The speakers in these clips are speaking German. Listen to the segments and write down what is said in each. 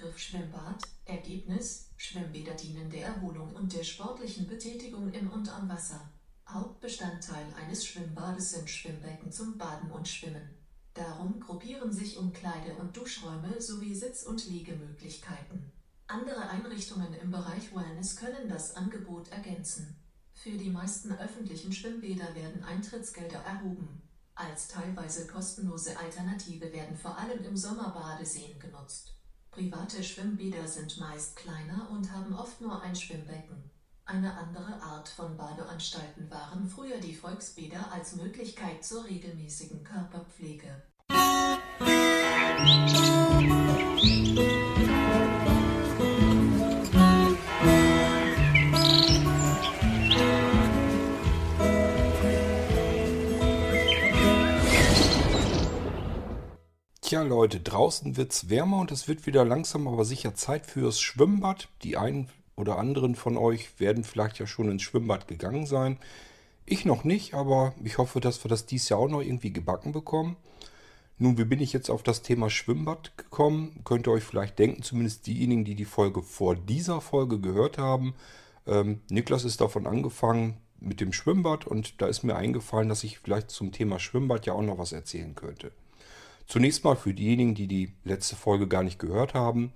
Begriff Schwimmbad. Ergebnis: Schwimmbäder dienen der Erholung und der sportlichen Betätigung im und am Wasser. Hauptbestandteil eines Schwimmbades sind Schwimmbecken zum Baden und Schwimmen. Darum gruppieren sich Umkleide- und Duschräume sowie Sitz- und Liegemöglichkeiten. Andere Einrichtungen im Bereich Wellness können das Angebot ergänzen. Für die meisten öffentlichen Schwimmbäder werden Eintrittsgelder erhoben. Als teilweise kostenlose Alternative werden vor allem im Sommer Badeseen genutzt. Private Schwimmbäder sind meist kleiner und haben oft nur ein Schwimmbecken. Eine andere Art von Badeanstalten waren früher die Volksbäder als Möglichkeit zur regelmäßigen Körperpflege. Tja Leute, draußen wird's wärmer und es wird wieder langsam aber sicher Zeit fürs Schwimmbad. Die einen oder anderen von euch werden vielleicht ja schon ins Schwimmbad gegangen sein. Ich noch nicht, aber ich hoffe, dass wir das dies Jahr auch noch irgendwie gebacken bekommen. Nun, wie bin ich jetzt auf das Thema Schwimmbad gekommen? Könnt ihr euch vielleicht denken, zumindest diejenigen, die die Folge vor dieser Folge gehört haben. Ähm, Niklas ist davon angefangen mit dem Schwimmbad und da ist mir eingefallen, dass ich vielleicht zum Thema Schwimmbad ja auch noch was erzählen könnte. Zunächst mal für diejenigen, die die letzte Folge gar nicht gehört haben.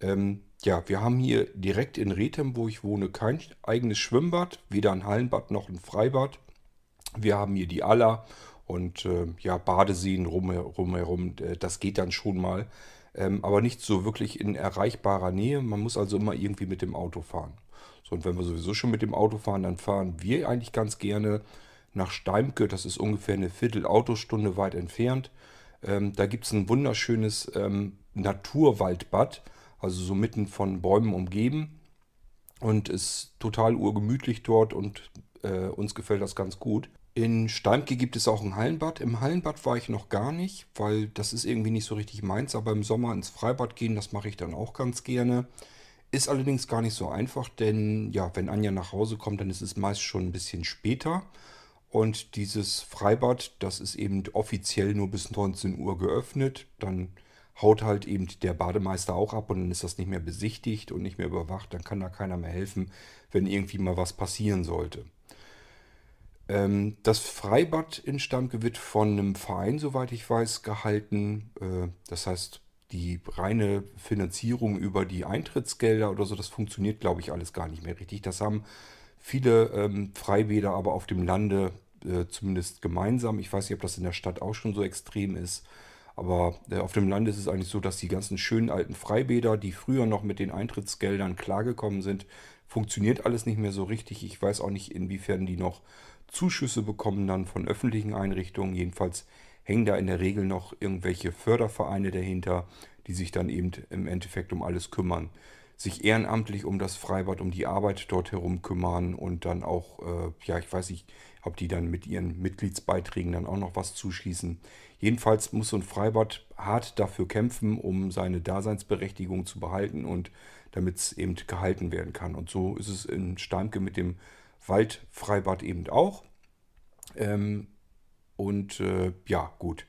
Ähm, ja, wir haben hier direkt in Rethem, wo ich wohne, kein eigenes Schwimmbad, weder ein Hallenbad noch ein Freibad. Wir haben hier die Aller und äh, ja, Badeseen rumherum, äh, das geht dann schon mal. Ähm, aber nicht so wirklich in erreichbarer Nähe. Man muss also immer irgendwie mit dem Auto fahren. So, und wenn wir sowieso schon mit dem Auto fahren, dann fahren wir eigentlich ganz gerne nach Steimke. Das ist ungefähr eine Viertel-Autostunde weit entfernt. Ähm, da gibt es ein wunderschönes ähm, Naturwaldbad, also so mitten von Bäumen umgeben. Und ist total urgemütlich dort und äh, uns gefällt das ganz gut. In Steimke gibt es auch ein Hallenbad. Im Hallenbad war ich noch gar nicht, weil das ist irgendwie nicht so richtig meins. Aber im Sommer ins Freibad gehen, das mache ich dann auch ganz gerne. Ist allerdings gar nicht so einfach, denn ja, wenn Anja nach Hause kommt, dann ist es meist schon ein bisschen später. Und dieses Freibad, das ist eben offiziell nur bis 19 Uhr geöffnet. Dann haut halt eben der Bademeister auch ab und dann ist das nicht mehr besichtigt und nicht mehr überwacht. Dann kann da keiner mehr helfen, wenn irgendwie mal was passieren sollte. Ähm, das Freibad in Stamke wird von einem Verein, soweit ich weiß, gehalten. Äh, das heißt, die reine Finanzierung über die Eintrittsgelder oder so, das funktioniert, glaube ich, alles gar nicht mehr richtig. Das haben viele ähm, Freibäder aber auf dem Lande äh, zumindest gemeinsam. Ich weiß nicht, ob das in der Stadt auch schon so extrem ist. Aber äh, auf dem Land ist es eigentlich so, dass die ganzen schönen alten Freibäder, die früher noch mit den Eintrittsgeldern klargekommen sind, funktioniert alles nicht mehr so richtig. Ich weiß auch nicht, inwiefern die noch Zuschüsse bekommen dann von öffentlichen Einrichtungen. Jedenfalls hängen da in der Regel noch irgendwelche Fördervereine dahinter, die sich dann eben im Endeffekt um alles kümmern. Sich ehrenamtlich um das Freibad, um die Arbeit dort herum kümmern und dann auch, äh, ja, ich weiß nicht, ob die dann mit ihren Mitgliedsbeiträgen dann auch noch was zuschießen. Jedenfalls muss so ein Freibad hart dafür kämpfen, um seine Daseinsberechtigung zu behalten und damit es eben gehalten werden kann. Und so ist es in Steimke mit dem Waldfreibad eben auch. Ähm, und äh, ja, gut.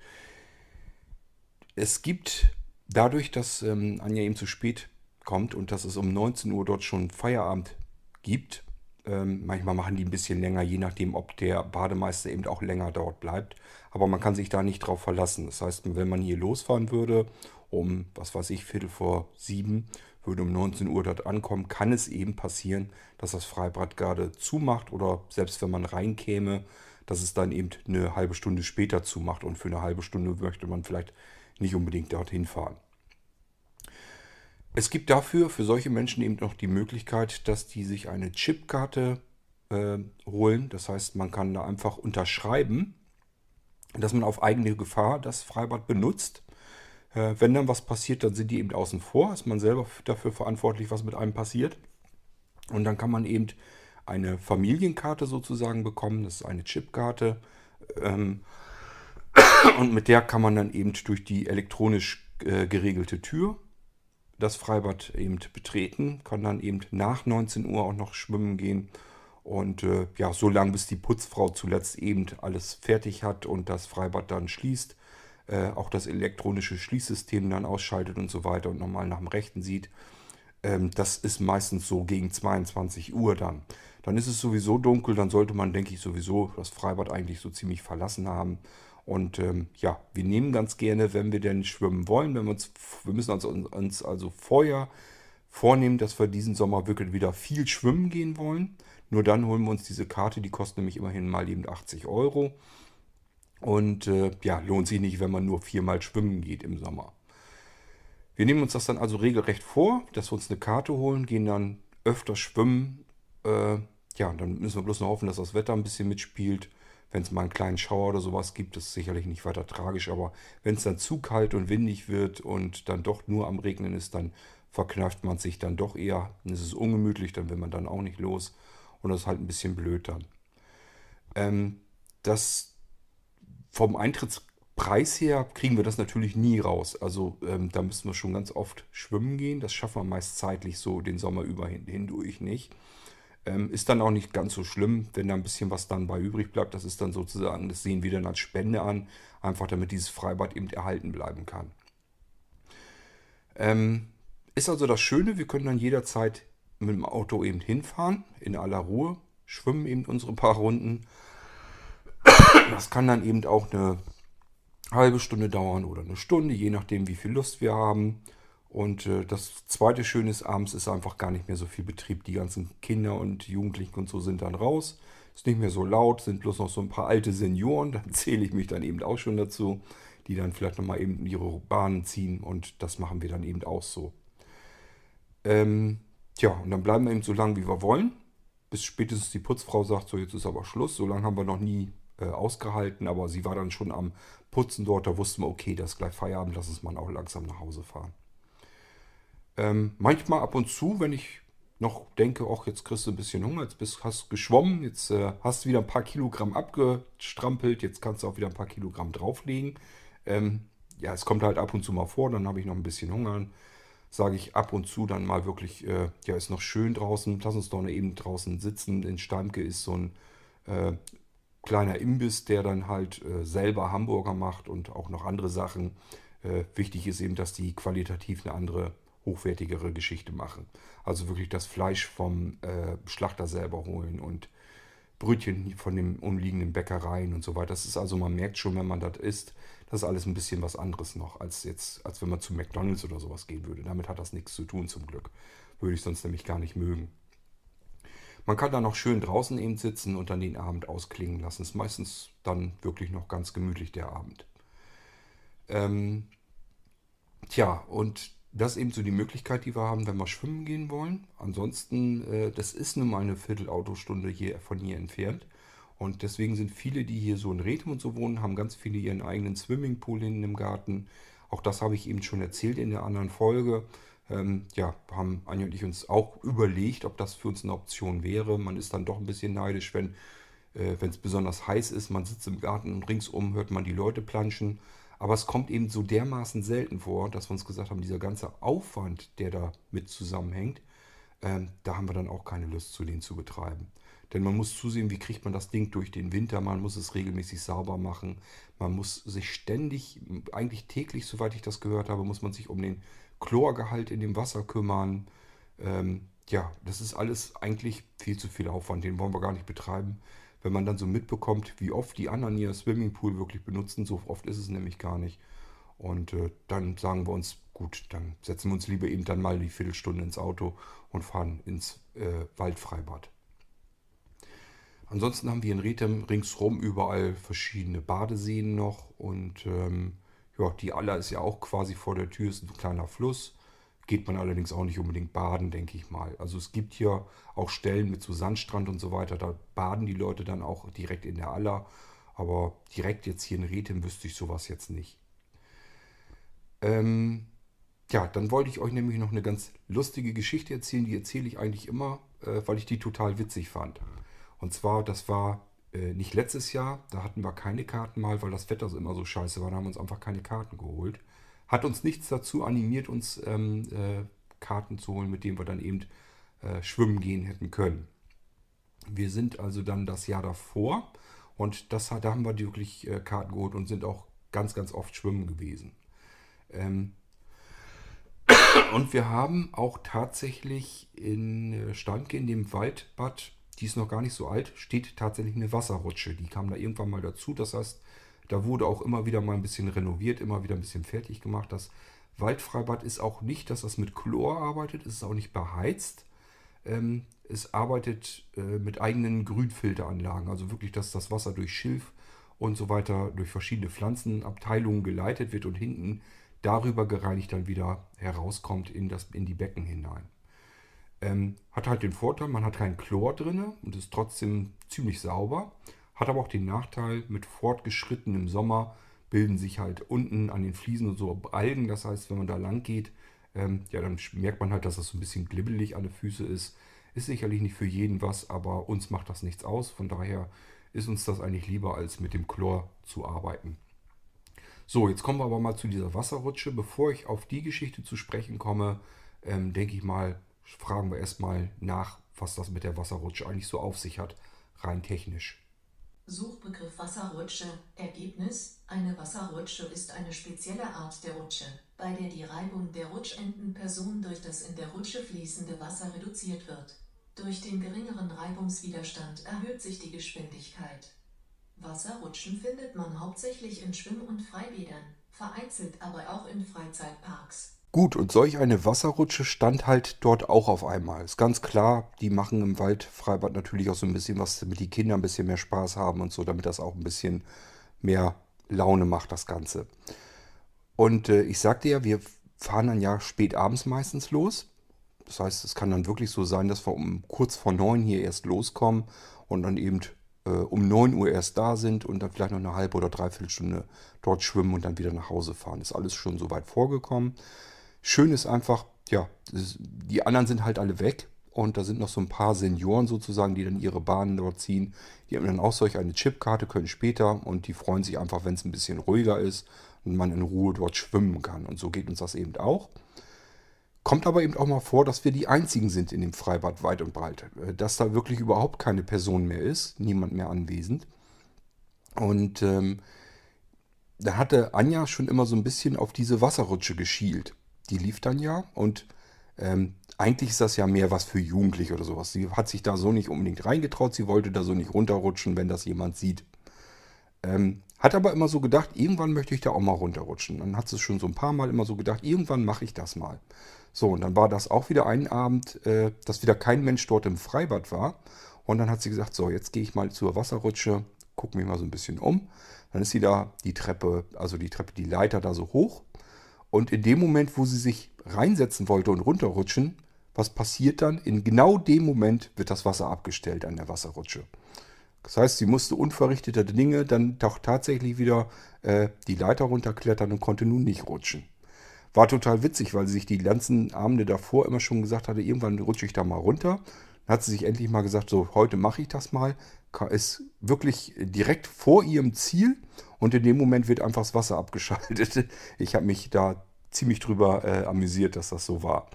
Es gibt dadurch, dass ähm, Anja eben zu spät kommt und dass es um 19 Uhr dort schon Feierabend gibt, ähm, manchmal machen die ein bisschen länger, je nachdem, ob der Bademeister eben auch länger dort bleibt. Aber man kann sich da nicht drauf verlassen. Das heißt, wenn man hier losfahren würde, um, was weiß ich, Viertel vor sieben, würde um 19 Uhr dort ankommen, kann es eben passieren, dass das Freibad gerade zumacht oder selbst wenn man reinkäme, dass es dann eben eine halbe Stunde später zumacht und für eine halbe Stunde möchte man vielleicht nicht unbedingt dorthin fahren. Es gibt dafür für solche Menschen eben noch die Möglichkeit, dass die sich eine Chipkarte äh, holen. Das heißt, man kann da einfach unterschreiben, dass man auf eigene Gefahr das Freibad benutzt. Äh, wenn dann was passiert, dann sind die eben außen vor. Ist man selber dafür verantwortlich, was mit einem passiert. Und dann kann man eben eine Familienkarte sozusagen bekommen. Das ist eine Chipkarte. Ähm, und mit der kann man dann eben durch die elektronisch äh, geregelte Tür das Freibad eben betreten, kann dann eben nach 19 Uhr auch noch schwimmen gehen. Und äh, ja, so lange bis die Putzfrau zuletzt eben alles fertig hat und das Freibad dann schließt, äh, auch das elektronische Schließsystem dann ausschaltet und so weiter und nochmal nach dem Rechten sieht. Ähm, das ist meistens so gegen 22 Uhr dann. Dann ist es sowieso dunkel, dann sollte man, denke ich, sowieso das Freibad eigentlich so ziemlich verlassen haben. Und ähm, ja, wir nehmen ganz gerne, wenn wir denn schwimmen wollen, wenn wir uns, wir müssen uns, uns also vorher vornehmen, dass wir diesen Sommer wirklich wieder viel schwimmen gehen wollen. Nur dann holen wir uns diese Karte, die kostet nämlich immerhin mal eben 80 Euro. Und äh, ja, lohnt sich nicht, wenn man nur viermal schwimmen geht im Sommer. Wir nehmen uns das dann also regelrecht vor, dass wir uns eine Karte holen, gehen dann öfter schwimmen. Äh, ja, dann müssen wir bloß noch hoffen, dass das Wetter ein bisschen mitspielt. Wenn es mal einen kleinen Schauer oder sowas gibt, ist sicherlich nicht weiter tragisch. Aber wenn es dann zu kalt und windig wird und dann doch nur am Regnen ist, dann verkneift man sich dann doch eher. Dann ist es ungemütlich, dann will man dann auch nicht los. Und das ist halt ein bisschen blöd dann. Ähm, das vom Eintrittspreis her kriegen wir das natürlich nie raus. Also ähm, da müssen wir schon ganz oft schwimmen gehen. Das schaffen wir meist zeitlich so den Sommer über hin, hindurch nicht. Ähm, ist dann auch nicht ganz so schlimm, wenn da ein bisschen was dann bei übrig bleibt. Das ist dann sozusagen, das sehen wir dann als Spende an, einfach damit dieses Freibad eben erhalten bleiben kann. Ähm, ist also das Schöne, wir können dann jederzeit mit dem Auto eben hinfahren, in aller Ruhe, schwimmen eben unsere paar Runden das kann dann eben auch eine halbe Stunde dauern oder eine Stunde, je nachdem, wie viel Lust wir haben. Und äh, das zweite Schöne ist, abends ist einfach gar nicht mehr so viel Betrieb. Die ganzen Kinder und Jugendlichen und so sind dann raus. Ist nicht mehr so laut, sind bloß noch so ein paar alte Senioren. Da zähle ich mich dann eben auch schon dazu, die dann vielleicht nochmal eben ihre Bahnen ziehen. Und das machen wir dann eben auch so. Ähm, tja, und dann bleiben wir eben so lange, wie wir wollen. Bis spätestens die Putzfrau sagt, so jetzt ist aber Schluss. So lange haben wir noch nie äh, ausgehalten, aber sie war dann schon am Putzen dort. Da wussten wir, okay, das ist gleich Feierabend, lass uns mal auch langsam nach Hause fahren. Ähm, manchmal ab und zu, wenn ich noch denke, ach, jetzt kriegst du ein bisschen Hunger, jetzt bist, hast geschwommen, jetzt äh, hast du wieder ein paar Kilogramm abgestrampelt, jetzt kannst du auch wieder ein paar Kilogramm drauflegen. Ähm, ja, es kommt halt ab und zu mal vor, dann habe ich noch ein bisschen Hunger. Sage ich ab und zu dann mal wirklich, äh, ja, ist noch schön draußen, lass uns doch eben draußen sitzen. In Steimke ist so ein äh, kleiner Imbiss, der dann halt äh, selber Hamburger macht und auch noch andere Sachen. Äh, wichtig ist eben, dass die qualitativ eine andere, hochwertigere Geschichte machen. Also wirklich das Fleisch vom äh, Schlachter selber holen und Brötchen von den umliegenden Bäckereien und so weiter. Das ist also, man merkt schon, wenn man das isst, das ist alles ein bisschen was anderes noch, als jetzt, als wenn man zu McDonalds oder sowas gehen würde. Damit hat das nichts zu tun, zum Glück. Würde ich sonst nämlich gar nicht mögen. Man kann da noch schön draußen eben sitzen und dann den Abend ausklingen lassen. Ist meistens dann wirklich noch ganz gemütlich der Abend. Ähm, tja, und das ist eben so die Möglichkeit, die wir haben, wenn wir schwimmen gehen wollen. Ansonsten, äh, das ist nun mal eine Viertelautostunde hier von hier entfernt. Und deswegen sind viele, die hier so in Rethem und so wohnen, haben ganz viele ihren eigenen Swimmingpool hinten im Garten. Auch das habe ich eben schon erzählt in der anderen Folge ähm, ja, haben Anja und ich uns auch überlegt, ob das für uns eine Option wäre. Man ist dann doch ein bisschen neidisch, wenn äh, es besonders heiß ist. Man sitzt im Garten und ringsum hört man die Leute planschen. Aber es kommt eben so dermaßen selten vor, dass wir uns gesagt haben, dieser ganze Aufwand, der da mit zusammenhängt, ähm, da haben wir dann auch keine Lust zu, den zu betreiben. Denn man muss zusehen, wie kriegt man das Ding durch den Winter. Man muss es regelmäßig sauber machen. Man muss sich ständig, eigentlich täglich, soweit ich das gehört habe, muss man sich um den Chlorgehalt in dem Wasser kümmern. Ähm, ja, das ist alles eigentlich viel zu viel Aufwand. Den wollen wir gar nicht betreiben. Wenn man dann so mitbekommt, wie oft die anderen ihr Swimmingpool wirklich benutzen, so oft ist es nämlich gar nicht. Und äh, dann sagen wir uns, gut, dann setzen wir uns lieber eben dann mal die Viertelstunde ins Auto und fahren ins äh, Waldfreibad. Ansonsten haben wir in Rethem ringsherum überall verschiedene Badeseen noch und ähm, ja, die Aller ist ja auch quasi vor der Tür, ist ein kleiner Fluss. Geht man allerdings auch nicht unbedingt baden, denke ich mal. Also es gibt hier auch Stellen mit so Sandstrand und so weiter, da baden die Leute dann auch direkt in der Aller. Aber direkt jetzt hier in Rethem wüsste ich sowas jetzt nicht. Ähm, ja, dann wollte ich euch nämlich noch eine ganz lustige Geschichte erzählen. Die erzähle ich eigentlich immer, äh, weil ich die total witzig fand. Und zwar, das war äh, nicht letztes Jahr, da hatten wir keine Karten mal, weil das Wetter immer so scheiße war. Da haben wir uns einfach keine Karten geholt. Hat uns nichts dazu animiert, uns ähm, äh, Karten zu holen, mit denen wir dann eben äh, schwimmen gehen hätten können. Wir sind also dann das Jahr davor und das, da haben wir wirklich äh, Karten geholt und sind auch ganz, ganz oft schwimmen gewesen. Ähm und wir haben auch tatsächlich in Standke, in dem Waldbad, die ist noch gar nicht so alt, steht tatsächlich eine Wasserrutsche. Die kam da irgendwann mal dazu. Das heißt, da wurde auch immer wieder mal ein bisschen renoviert, immer wieder ein bisschen fertig gemacht. Das Waldfreibad ist auch nicht, dass das mit Chlor arbeitet, es ist auch nicht beheizt. Ähm, es arbeitet äh, mit eigenen Grünfilteranlagen, also wirklich, dass das Wasser durch Schilf und so weiter durch verschiedene Pflanzenabteilungen geleitet wird und hinten darüber gereinigt dann wieder herauskommt in, das, in die Becken hinein. Ähm, hat halt den Vorteil, man hat kein Chlor drin und ist trotzdem ziemlich sauber. Hat aber auch den Nachteil, mit fortgeschrittenem Sommer bilden sich halt unten an den Fliesen und so Algen. Das heißt, wenn man da lang geht, ähm, ja, dann merkt man halt, dass das so ein bisschen glibbelig an den Füßen ist. Ist sicherlich nicht für jeden was, aber uns macht das nichts aus. Von daher ist uns das eigentlich lieber, als mit dem Chlor zu arbeiten. So, jetzt kommen wir aber mal zu dieser Wasserrutsche. Bevor ich auf die Geschichte zu sprechen komme, ähm, denke ich mal, fragen wir erstmal nach, was das mit der Wasserrutsche eigentlich so auf sich hat, rein technisch. Suchbegriff Wasserrutsche. Ergebnis: Eine Wasserrutsche ist eine spezielle Art der Rutsche, bei der die Reibung der Rutschendenperson durch das in der Rutsche fließende Wasser reduziert wird. Durch den geringeren Reibungswiderstand erhöht sich die Geschwindigkeit. Wasserrutschen findet man hauptsächlich in Schwimm- und Freibädern, vereinzelt aber auch in Freizeitparks. Gut, und solch eine Wasserrutsche stand halt dort auch auf einmal. Ist ganz klar, die machen im Waldfreibad natürlich auch so ein bisschen was, damit die Kinder ein bisschen mehr Spaß haben und so, damit das auch ein bisschen mehr Laune macht, das Ganze. Und äh, ich sagte ja, wir fahren dann ja spät abends meistens los. Das heißt, es kann dann wirklich so sein, dass wir um kurz vor neun hier erst loskommen und dann eben äh, um 9 Uhr erst da sind und dann vielleicht noch eine halbe oder dreiviertel Stunde dort schwimmen und dann wieder nach Hause fahren. Ist alles schon so weit vorgekommen. Schön ist einfach, ja, die anderen sind halt alle weg und da sind noch so ein paar Senioren sozusagen, die dann ihre Bahnen dort ziehen. Die haben dann auch solch eine Chipkarte, können später und die freuen sich einfach, wenn es ein bisschen ruhiger ist und man in Ruhe dort schwimmen kann. Und so geht uns das eben auch. Kommt aber eben auch mal vor, dass wir die einzigen sind in dem Freibad weit und breit. Äh, dass da wirklich überhaupt keine Person mehr ist, niemand mehr anwesend. Und ähm, da hatte Anja schon immer so ein bisschen auf diese Wasserrutsche geschielt. Die lief dann ja und ähm, eigentlich ist das ja mehr was für Jugendliche oder sowas. Sie hat sich da so nicht unbedingt reingetraut, sie wollte da so nicht runterrutschen, wenn das jemand sieht. Ähm, hat aber immer so gedacht, irgendwann möchte ich da auch mal runterrutschen. Dann hat sie schon so ein paar Mal immer so gedacht, irgendwann mache ich das mal. So, und dann war das auch wieder ein Abend, äh, dass wieder kein Mensch dort im Freibad war. Und dann hat sie gesagt, so, jetzt gehe ich mal zur Wasserrutsche, gucke mich mal so ein bisschen um. Dann ist sie da die Treppe, also die Treppe, die Leiter da so hoch. Und in dem Moment, wo sie sich reinsetzen wollte und runterrutschen, was passiert dann? In genau dem Moment wird das Wasser abgestellt an der Wasserrutsche. Das heißt, sie musste unverrichteter Dinge dann doch tatsächlich wieder äh, die Leiter runterklettern und konnte nun nicht rutschen. War total witzig, weil sie sich die ganzen Abende davor immer schon gesagt hatte, irgendwann rutsche ich da mal runter. Dann hat sie sich endlich mal gesagt, so heute mache ich das mal. Ist wirklich direkt vor ihrem Ziel und in dem Moment wird einfach das Wasser abgeschaltet. Ich habe mich da ziemlich drüber äh, amüsiert, dass das so war.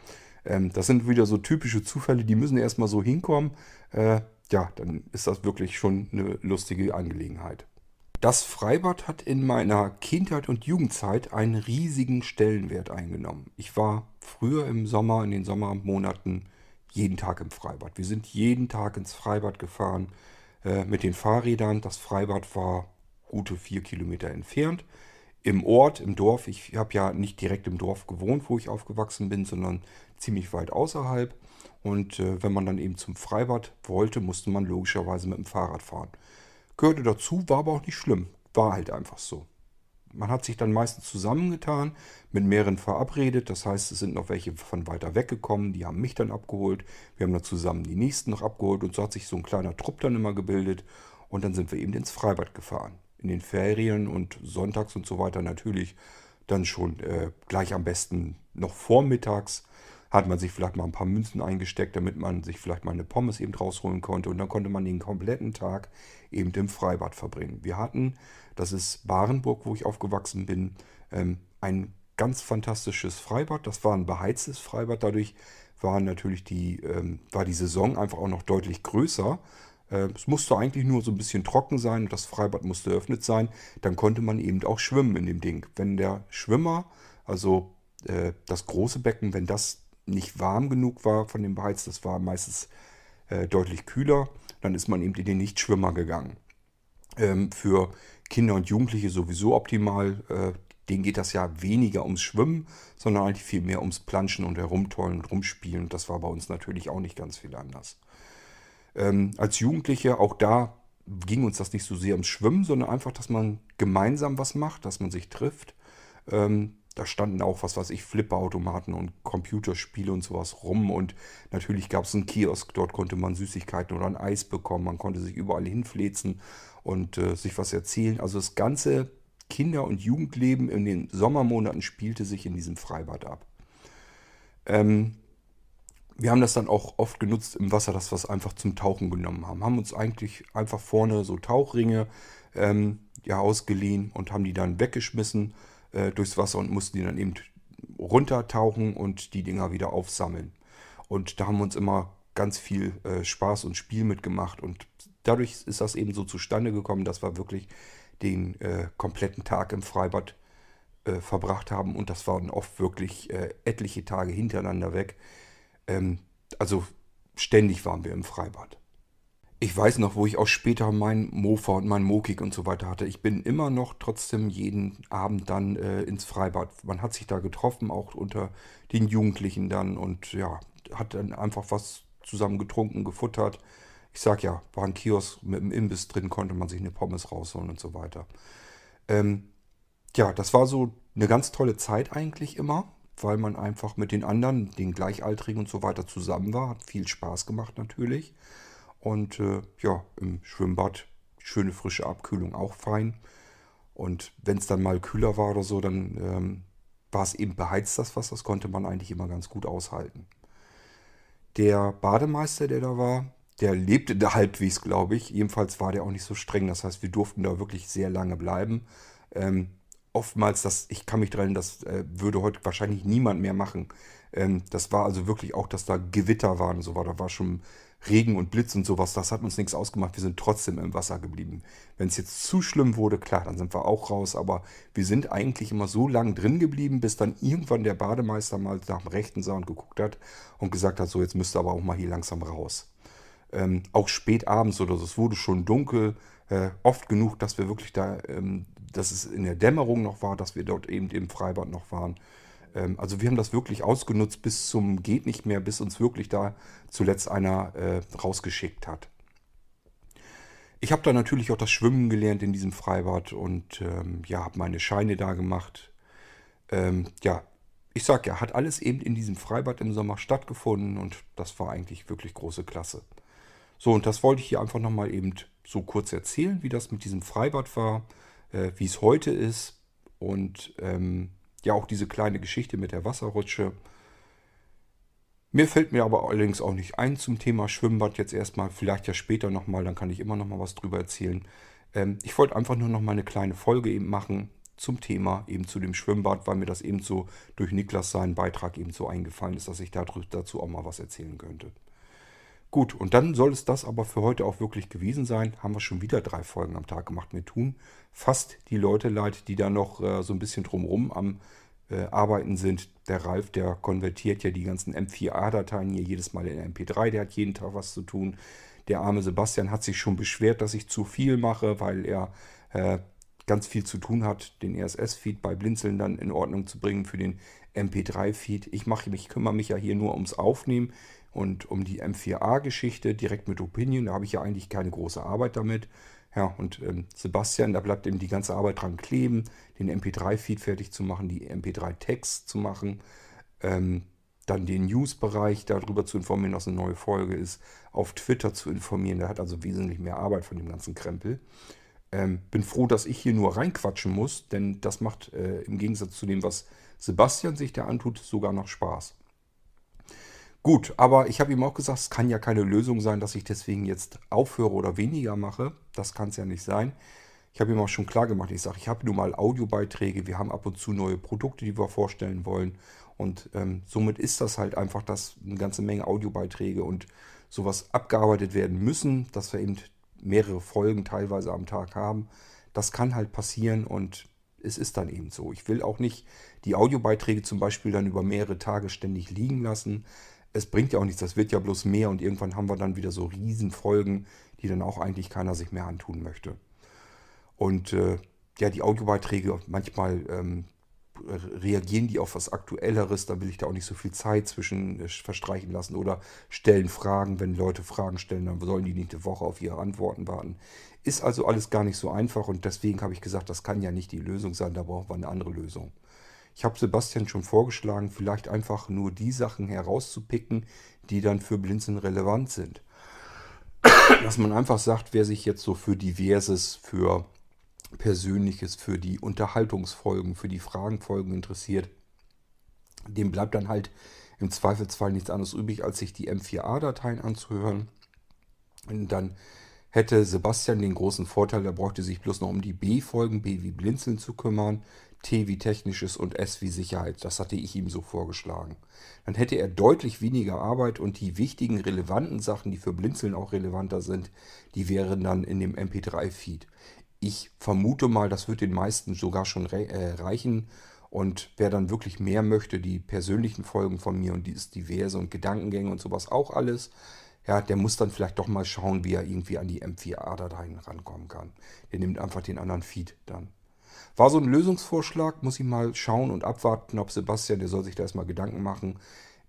Ähm, das sind wieder so typische Zufälle, die müssen erstmal so hinkommen. Äh, ja, dann ist das wirklich schon eine lustige Angelegenheit. Das Freibad hat in meiner Kindheit und Jugendzeit einen riesigen Stellenwert eingenommen. Ich war früher im Sommer, in den Sommermonaten, jeden Tag im Freibad. Wir sind jeden Tag ins Freibad gefahren äh, mit den Fahrrädern. Das Freibad war gute vier Kilometer entfernt. Im Ort, im Dorf, ich habe ja nicht direkt im Dorf gewohnt, wo ich aufgewachsen bin, sondern ziemlich weit außerhalb. Und äh, wenn man dann eben zum Freibad wollte, musste man logischerweise mit dem Fahrrad fahren. Gehörte dazu, war aber auch nicht schlimm. War halt einfach so. Man hat sich dann meistens zusammengetan, mit mehreren verabredet. Das heißt, es sind noch welche von weiter weg gekommen, die haben mich dann abgeholt. Wir haben dann zusammen die nächsten noch abgeholt und so hat sich so ein kleiner Trupp dann immer gebildet. Und dann sind wir eben ins Freibad gefahren. In den Ferien und sonntags und so weiter natürlich dann schon äh, gleich am besten noch vormittags hat man sich vielleicht mal ein paar Münzen eingesteckt, damit man sich vielleicht mal eine Pommes eben rausholen konnte. Und dann konnte man den kompletten Tag eben im Freibad verbringen. Wir hatten, das ist Barenburg, wo ich aufgewachsen bin, ähm, ein ganz fantastisches Freibad. Das war ein beheiztes Freibad. Dadurch war natürlich die, ähm, war die Saison einfach auch noch deutlich größer. Äh, es musste eigentlich nur so ein bisschen trocken sein und das Freibad musste eröffnet sein. Dann konnte man eben auch schwimmen in dem Ding. Wenn der Schwimmer, also äh, das große Becken, wenn das nicht warm genug war von dem Beheiz, das war meistens äh, deutlich kühler, dann ist man eben in den Nichtschwimmer gegangen. Ähm, für Kinder und Jugendliche sowieso optimal. Äh, denen geht das ja weniger ums Schwimmen, sondern eigentlich viel mehr ums Planschen und Herumtollen und Rumspielen. Und das war bei uns natürlich auch nicht ganz viel anders. Ähm, als Jugendliche, auch da ging uns das nicht so sehr ums Schwimmen, sondern einfach, dass man gemeinsam was macht, dass man sich trifft. Ähm, da standen auch, was weiß ich, Flipperautomaten und Computerspiele und sowas rum. Und natürlich gab es einen Kiosk, dort konnte man Süßigkeiten oder ein Eis bekommen. Man konnte sich überall hinfläzen und äh, sich was erzählen. Also das ganze Kinder- und Jugendleben in den Sommermonaten spielte sich in diesem Freibad ab. Ähm, wir haben das dann auch oft genutzt im Wasser, dass wir es einfach zum Tauchen genommen haben. Haben uns eigentlich einfach vorne so Tauchringe ähm, ja, ausgeliehen und haben die dann weggeschmissen äh, durchs Wasser und mussten die dann eben runtertauchen und die Dinger wieder aufsammeln. Und da haben wir uns immer ganz viel äh, Spaß und Spiel mitgemacht und dadurch ist das eben so zustande gekommen, dass wir wirklich den äh, kompletten Tag im Freibad äh, verbracht haben und das waren oft wirklich äh, etliche Tage hintereinander weg. Ähm, also ständig waren wir im Freibad. Ich weiß noch, wo ich auch später mein Mofa und mein Mokik und so weiter hatte. Ich bin immer noch trotzdem jeden Abend dann äh, ins Freibad. Man hat sich da getroffen, auch unter den Jugendlichen dann und ja, hat dann einfach was zusammen getrunken, gefuttert ich sag ja, war ein Kiosk mit einem Imbiss drin, konnte man sich eine Pommes rausholen und so weiter. Ähm, ja, das war so eine ganz tolle Zeit eigentlich immer, weil man einfach mit den anderen, den Gleichaltrigen und so weiter zusammen war. Hat viel Spaß gemacht natürlich. Und äh, ja, im Schwimmbad schöne frische Abkühlung auch fein. Und wenn es dann mal kühler war oder so, dann ähm, war es eben beheizt, das Wasser. Das konnte man eigentlich immer ganz gut aushalten. Der Bademeister, der da war, der lebte da halbwegs, glaube ich. Jedenfalls war der auch nicht so streng. Das heißt, wir durften da wirklich sehr lange bleiben. Ähm, oftmals, das, ich kann mich daran, das äh, würde heute wahrscheinlich niemand mehr machen. Ähm, das war also wirklich auch, dass da Gewitter waren und so weiter. Da war schon Regen und Blitz und sowas. Das hat uns nichts ausgemacht. Wir sind trotzdem im Wasser geblieben. Wenn es jetzt zu schlimm wurde, klar, dann sind wir auch raus. Aber wir sind eigentlich immer so lang drin geblieben, bis dann irgendwann der Bademeister mal nach dem rechten sah und geguckt hat und gesagt hat, so jetzt müsst ihr aber auch mal hier langsam raus ähm, auch spät abends oder so. Es wurde schon dunkel, äh, oft genug, dass wir wirklich da, ähm, dass es in der Dämmerung noch war, dass wir dort eben im Freibad noch waren. Ähm, also wir haben das wirklich ausgenutzt bis zum geht nicht mehr, bis uns wirklich da zuletzt einer äh, rausgeschickt hat. Ich habe da natürlich auch das Schwimmen gelernt in diesem Freibad und ähm, ja, habe meine Scheine da gemacht. Ähm, ja, ich sag ja, hat alles eben in diesem Freibad im Sommer stattgefunden und das war eigentlich wirklich große Klasse. So, und das wollte ich hier einfach nochmal eben so kurz erzählen, wie das mit diesem Freibad war, äh, wie es heute ist und ähm, ja auch diese kleine Geschichte mit der Wasserrutsche. Mir fällt mir aber allerdings auch nicht ein zum Thema Schwimmbad jetzt erstmal, vielleicht ja später nochmal, dann kann ich immer nochmal was drüber erzählen. Ähm, ich wollte einfach nur nochmal eine kleine Folge eben machen zum Thema, eben zu dem Schwimmbad, weil mir das eben so durch Niklas seinen Beitrag eben so eingefallen ist, dass ich dazu auch mal was erzählen könnte. Gut, und dann soll es das aber für heute auch wirklich gewesen sein. Haben wir schon wieder drei Folgen am Tag gemacht. Mir tun fast die Leute leid, die da noch äh, so ein bisschen drumrum am äh, Arbeiten sind. Der Ralf, der konvertiert ja die ganzen M4A-Dateien hier jedes Mal in MP3. Der hat jeden Tag was zu tun. Der arme Sebastian hat sich schon beschwert, dass ich zu viel mache, weil er äh, ganz viel zu tun hat, den RSS-Feed bei Blinzeln dann in Ordnung zu bringen für den MP3-Feed. Ich mache kümmere mich ja hier nur ums Aufnehmen. Und um die M4A-Geschichte direkt mit Opinion, da habe ich ja eigentlich keine große Arbeit damit. Ja, und ähm, Sebastian, da bleibt eben die ganze Arbeit dran kleben, den MP3-Feed fertig zu machen, die MP3-Tags zu machen, ähm, dann den News-Bereich darüber zu informieren, dass eine neue Folge ist, auf Twitter zu informieren. Der hat also wesentlich mehr Arbeit von dem ganzen Krempel. Ähm, bin froh, dass ich hier nur reinquatschen muss, denn das macht äh, im Gegensatz zu dem, was Sebastian sich da antut, sogar noch Spaß. Gut, aber ich habe ihm auch gesagt, es kann ja keine Lösung sein, dass ich deswegen jetzt aufhöre oder weniger mache. Das kann es ja nicht sein. Ich habe ihm auch schon klar gemacht, ich sage, ich habe nun mal Audiobeiträge, wir haben ab und zu neue Produkte, die wir vorstellen wollen. Und ähm, somit ist das halt einfach, dass eine ganze Menge Audiobeiträge und sowas abgearbeitet werden müssen, dass wir eben mehrere Folgen teilweise am Tag haben. Das kann halt passieren und es ist dann eben so. Ich will auch nicht die Audiobeiträge zum Beispiel dann über mehrere Tage ständig liegen lassen. Es bringt ja auch nichts, das wird ja bloß mehr und irgendwann haben wir dann wieder so Riesenfolgen, die dann auch eigentlich keiner sich mehr antun möchte. Und äh, ja, die Audiobeiträge, manchmal ähm, reagieren die auf was Aktuelleres, da will ich da auch nicht so viel Zeit zwischen äh, verstreichen lassen oder stellen Fragen, wenn Leute Fragen stellen, dann sollen die nicht eine Woche auf ihre Antworten warten. Ist also alles gar nicht so einfach und deswegen habe ich gesagt, das kann ja nicht die Lösung sein, da brauchen wir eine andere Lösung. Ich habe Sebastian schon vorgeschlagen, vielleicht einfach nur die Sachen herauszupicken, die dann für Blinzeln relevant sind. Dass man einfach sagt, wer sich jetzt so für Diverses, für Persönliches, für die Unterhaltungsfolgen, für die Fragenfolgen interessiert, dem bleibt dann halt im Zweifelsfall nichts anderes übrig, als sich die M4A-Dateien anzuhören. Und dann hätte Sebastian den großen Vorteil, er bräuchte sich bloß noch um die B-Folgen, B wie Blinzeln zu kümmern, T wie Technisches und S wie Sicherheit. Das hatte ich ihm so vorgeschlagen. Dann hätte er deutlich weniger Arbeit und die wichtigen, relevanten Sachen, die für Blinzeln auch relevanter sind, die wären dann in dem MP3-Feed. Ich vermute mal, das wird den meisten sogar schon äh, reichen. Und wer dann wirklich mehr möchte, die persönlichen Folgen von mir und dieses diverse und Gedankengänge und sowas auch alles, ja, der muss dann vielleicht doch mal schauen, wie er irgendwie an die M4A-Dateien rankommen kann. Der nimmt einfach den anderen Feed dann. War so ein Lösungsvorschlag, muss ich mal schauen und abwarten, ob Sebastian, der soll sich da erstmal Gedanken machen.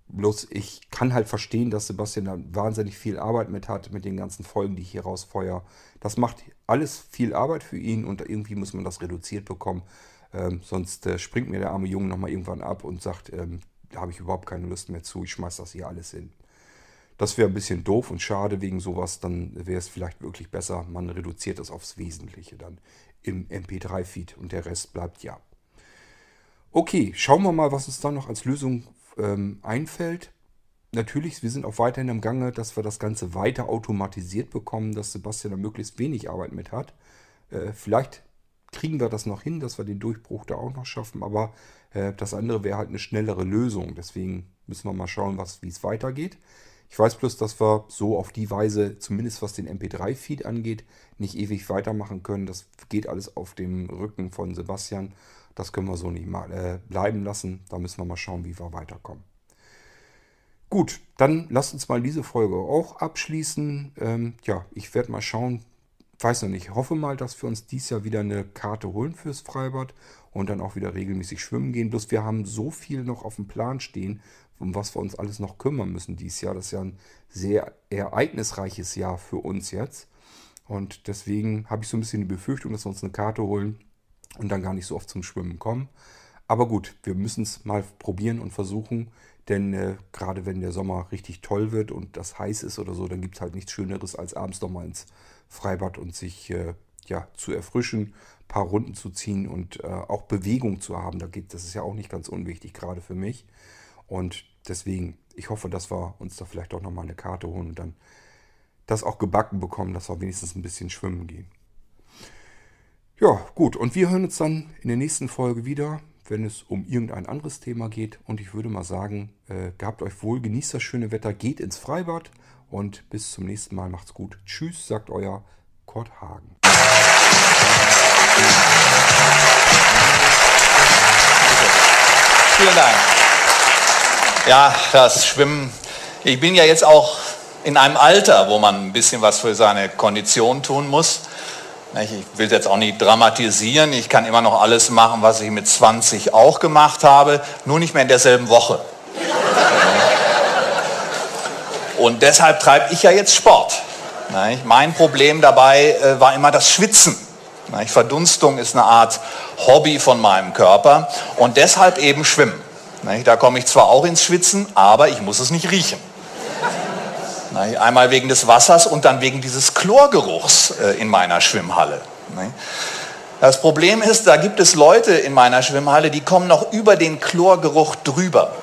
Bloß ich kann halt verstehen, dass Sebastian da wahnsinnig viel Arbeit mit hat, mit den ganzen Folgen, die ich hier rausfeuer. Das macht alles viel Arbeit für ihn und irgendwie muss man das reduziert bekommen. Ähm, sonst äh, springt mir der arme Junge nochmal irgendwann ab und sagt, ähm, da habe ich überhaupt keine Lust mehr zu, ich schmeiß das hier alles hin. Das wäre ein bisschen doof und schade wegen sowas, dann wäre es vielleicht wirklich besser, man reduziert das aufs Wesentliche dann im MP3-Feed und der Rest bleibt ja. Okay, schauen wir mal, was uns da noch als Lösung ähm, einfällt. Natürlich, wir sind auch weiterhin im Gange, dass wir das Ganze weiter automatisiert bekommen, dass Sebastian da möglichst wenig Arbeit mit hat. Äh, vielleicht kriegen wir das noch hin, dass wir den Durchbruch da auch noch schaffen, aber äh, das andere wäre halt eine schnellere Lösung. Deswegen müssen wir mal schauen, wie es weitergeht. Ich weiß bloß, dass wir so auf die Weise, zumindest was den MP3-Feed angeht, nicht ewig weitermachen können. Das geht alles auf dem Rücken von Sebastian. Das können wir so nicht mal äh, bleiben lassen. Da müssen wir mal schauen, wie wir weiterkommen. Gut, dann lasst uns mal diese Folge auch abschließen. Ähm, ja, ich werde mal schauen, weiß noch nicht, hoffe mal, dass wir uns dieses Jahr wieder eine Karte holen fürs Freibad und dann auch wieder regelmäßig schwimmen gehen. Bloß wir haben so viel noch auf dem Plan stehen, um was wir uns alles noch kümmern müssen dieses Jahr. Das ist ja ein sehr ereignisreiches Jahr für uns jetzt. Und deswegen habe ich so ein bisschen die Befürchtung, dass wir uns eine Karte holen und dann gar nicht so oft zum Schwimmen kommen. Aber gut, wir müssen es mal probieren und versuchen, denn äh, gerade wenn der Sommer richtig toll wird und das heiß ist oder so, dann gibt es halt nichts Schöneres, als abends noch mal ins Freibad und sich äh, ja, zu erfrischen, ein paar Runden zu ziehen und äh, auch Bewegung zu haben. Da geht, das ist ja auch nicht ganz unwichtig, gerade für mich. Und deswegen, ich hoffe, dass wir uns da vielleicht auch noch mal eine Karte holen und dann das auch gebacken bekommen, dass wir wenigstens ein bisschen schwimmen gehen. Ja, gut. Und wir hören uns dann in der nächsten Folge wieder, wenn es um irgendein anderes Thema geht. Und ich würde mal sagen, äh, gehabt euch wohl, genießt das schöne Wetter, geht ins Freibad und bis zum nächsten Mal. Macht's gut. Tschüss, sagt euer Kurt Hagen. Vielen Dank. Ja, das Schwimmen. Ich bin ja jetzt auch in einem Alter, wo man ein bisschen was für seine Kondition tun muss. Ich will jetzt auch nicht dramatisieren. Ich kann immer noch alles machen, was ich mit 20 auch gemacht habe, nur nicht mehr in derselben Woche. Und deshalb treibe ich ja jetzt Sport. Mein Problem dabei äh, war immer das Schwitzen. Verdunstung ist eine Art Hobby von meinem Körper und deshalb eben Schwimmen. Da komme ich zwar auch ins Schwitzen, aber ich muss es nicht riechen. Einmal wegen des Wassers und dann wegen dieses Chlorgeruchs äh, in meiner Schwimmhalle. Das Problem ist, da gibt es Leute in meiner Schwimmhalle, die kommen noch über den Chlorgeruch drüber.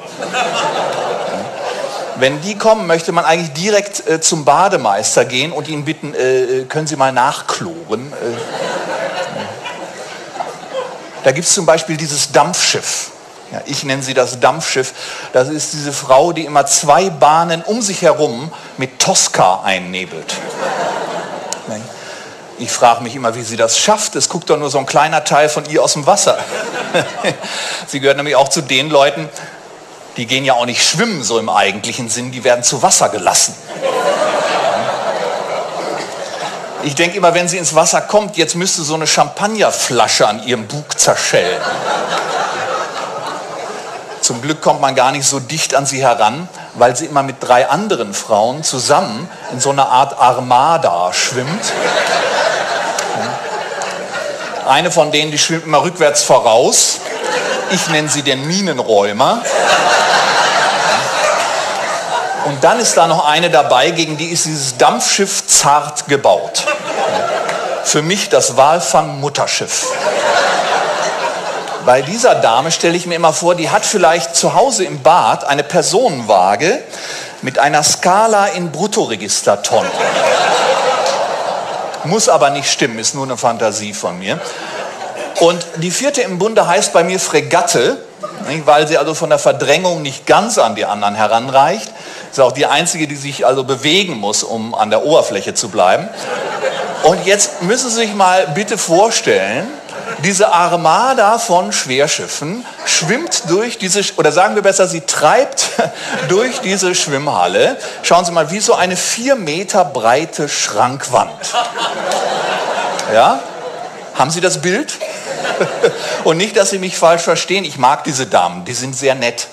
Wenn die kommen, möchte man eigentlich direkt äh, zum Bademeister gehen und ihn bitten, äh, können Sie mal nachkloren. da gibt es zum Beispiel dieses Dampfschiff. Ja, ich nenne sie das Dampfschiff. Das ist diese Frau, die immer zwei Bahnen um sich herum mit Tosca einnebelt. Ich frage mich immer, wie sie das schafft. Es guckt doch nur so ein kleiner Teil von ihr aus dem Wasser. sie gehört nämlich auch zu den Leuten, die gehen ja auch nicht schwimmen, so im eigentlichen Sinn, die werden zu Wasser gelassen. Ich denke immer, wenn sie ins Wasser kommt, jetzt müsste so eine Champagnerflasche an ihrem Bug zerschellen. Zum Glück kommt man gar nicht so dicht an sie heran, weil sie immer mit drei anderen Frauen zusammen in so einer Art Armada schwimmt. Eine von denen, die schwimmt immer rückwärts voraus. Ich nenne sie den Minenräumer. Und dann ist da noch eine dabei, gegen die ist dieses Dampfschiff zart gebaut. Für mich das Walfang-Mutterschiff. Bei dieser Dame stelle ich mir immer vor, die hat vielleicht zu Hause im Bad eine Personenwaage mit einer Skala in Bruttoregistertonnen. Muss aber nicht stimmen, ist nur eine Fantasie von mir. Und die vierte im Bunde heißt bei mir Fregatte, weil sie also von der Verdrängung nicht ganz an die anderen heranreicht. Ist auch die einzige, die sich also bewegen muss, um an der Oberfläche zu bleiben. Und jetzt müssen Sie sich mal bitte vorstellen, diese Armada von Schwerschiffen schwimmt durch diese, oder sagen wir besser, sie treibt durch diese Schwimmhalle. Schauen Sie mal, wie so eine vier Meter breite Schrankwand. Ja? Haben Sie das Bild? Und nicht, dass Sie mich falsch verstehen, ich mag diese Damen, die sind sehr nett.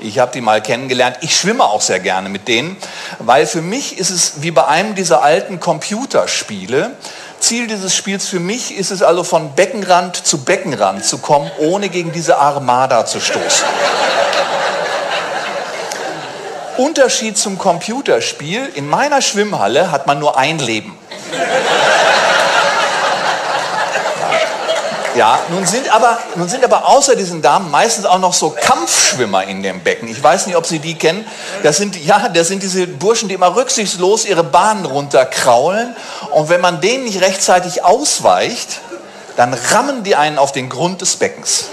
Ich habe die mal kennengelernt. Ich schwimme auch sehr gerne mit denen, weil für mich ist es wie bei einem dieser alten Computerspiele. Ziel dieses Spiels für mich ist es also von Beckenrand zu Beckenrand zu kommen, ohne gegen diese Armada zu stoßen. Unterschied zum Computerspiel, in meiner Schwimmhalle hat man nur ein Leben. Ja, nun sind, aber, nun sind aber außer diesen Damen meistens auch noch so Kampfschwimmer in dem Becken. Ich weiß nicht, ob Sie die kennen. Das sind, ja, das sind diese Burschen, die immer rücksichtslos ihre Bahnen runterkraulen. Und wenn man denen nicht rechtzeitig ausweicht, dann rammen die einen auf den Grund des Beckens.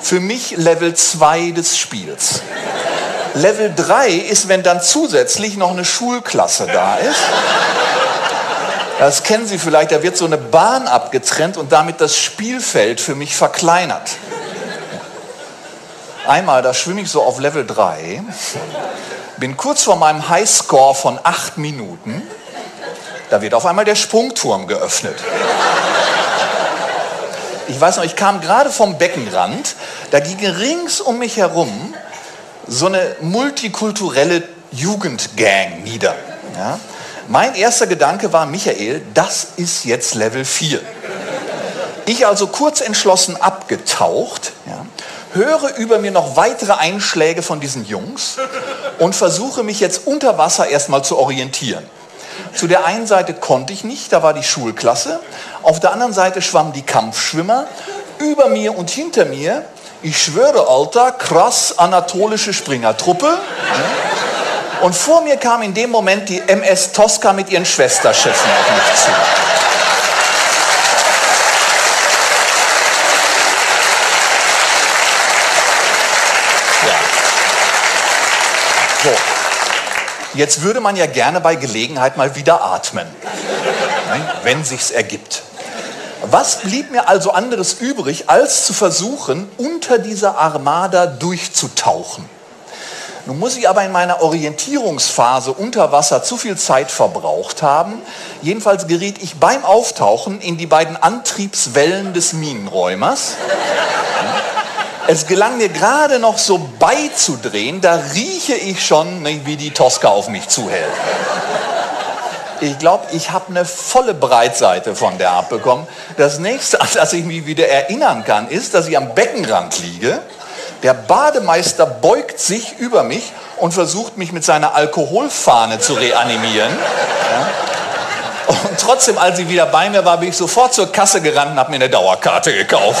Für mich Level 2 des Spiels. Level 3 ist, wenn dann zusätzlich noch eine Schulklasse da ist. Das kennen Sie vielleicht, da wird so eine Bahn abgetrennt und damit das Spielfeld für mich verkleinert. Einmal, da schwimme ich so auf Level 3, bin kurz vor meinem Highscore von 8 Minuten, da wird auf einmal der Sprungturm geöffnet. Ich weiß noch, ich kam gerade vom Beckenrand, da ging rings um mich herum so eine multikulturelle Jugendgang nieder. Ja? Mein erster Gedanke war, Michael, das ist jetzt Level 4. Ich also kurz entschlossen abgetaucht, ja, höre über mir noch weitere Einschläge von diesen Jungs und versuche mich jetzt unter Wasser erstmal zu orientieren. Zu der einen Seite konnte ich nicht, da war die Schulklasse. Auf der anderen Seite schwammen die Kampfschwimmer. Über mir und hinter mir, ich schwöre, Alter, krass anatolische Springertruppe. Ja. Und vor mir kam in dem Moment die MS Tosca mit ihren Schwesterschiffen auf mich zu. Ja. So. Jetzt würde man ja gerne bei Gelegenheit mal wieder atmen, ne, wenn sich's ergibt. Was blieb mir also anderes übrig, als zu versuchen, unter dieser Armada durchzutauchen? Nun muss ich aber in meiner Orientierungsphase unter Wasser zu viel Zeit verbraucht haben. Jedenfalls geriet ich beim Auftauchen in die beiden Antriebswellen des Minenräumers. Es gelang mir gerade noch so beizudrehen, da rieche ich schon, ne, wie die Tosca auf mich zuhält. Ich glaube, ich habe eine volle Breitseite von der abbekommen. Das nächste, an das ich mich wieder erinnern kann, ist, dass ich am Beckenrand liege der Bademeister beugt sich über mich und versucht mich mit seiner Alkoholfahne zu reanimieren. Ja. Und trotzdem, als sie wieder bei mir war, bin ich sofort zur Kasse gerannt und habe mir eine Dauerkarte gekauft.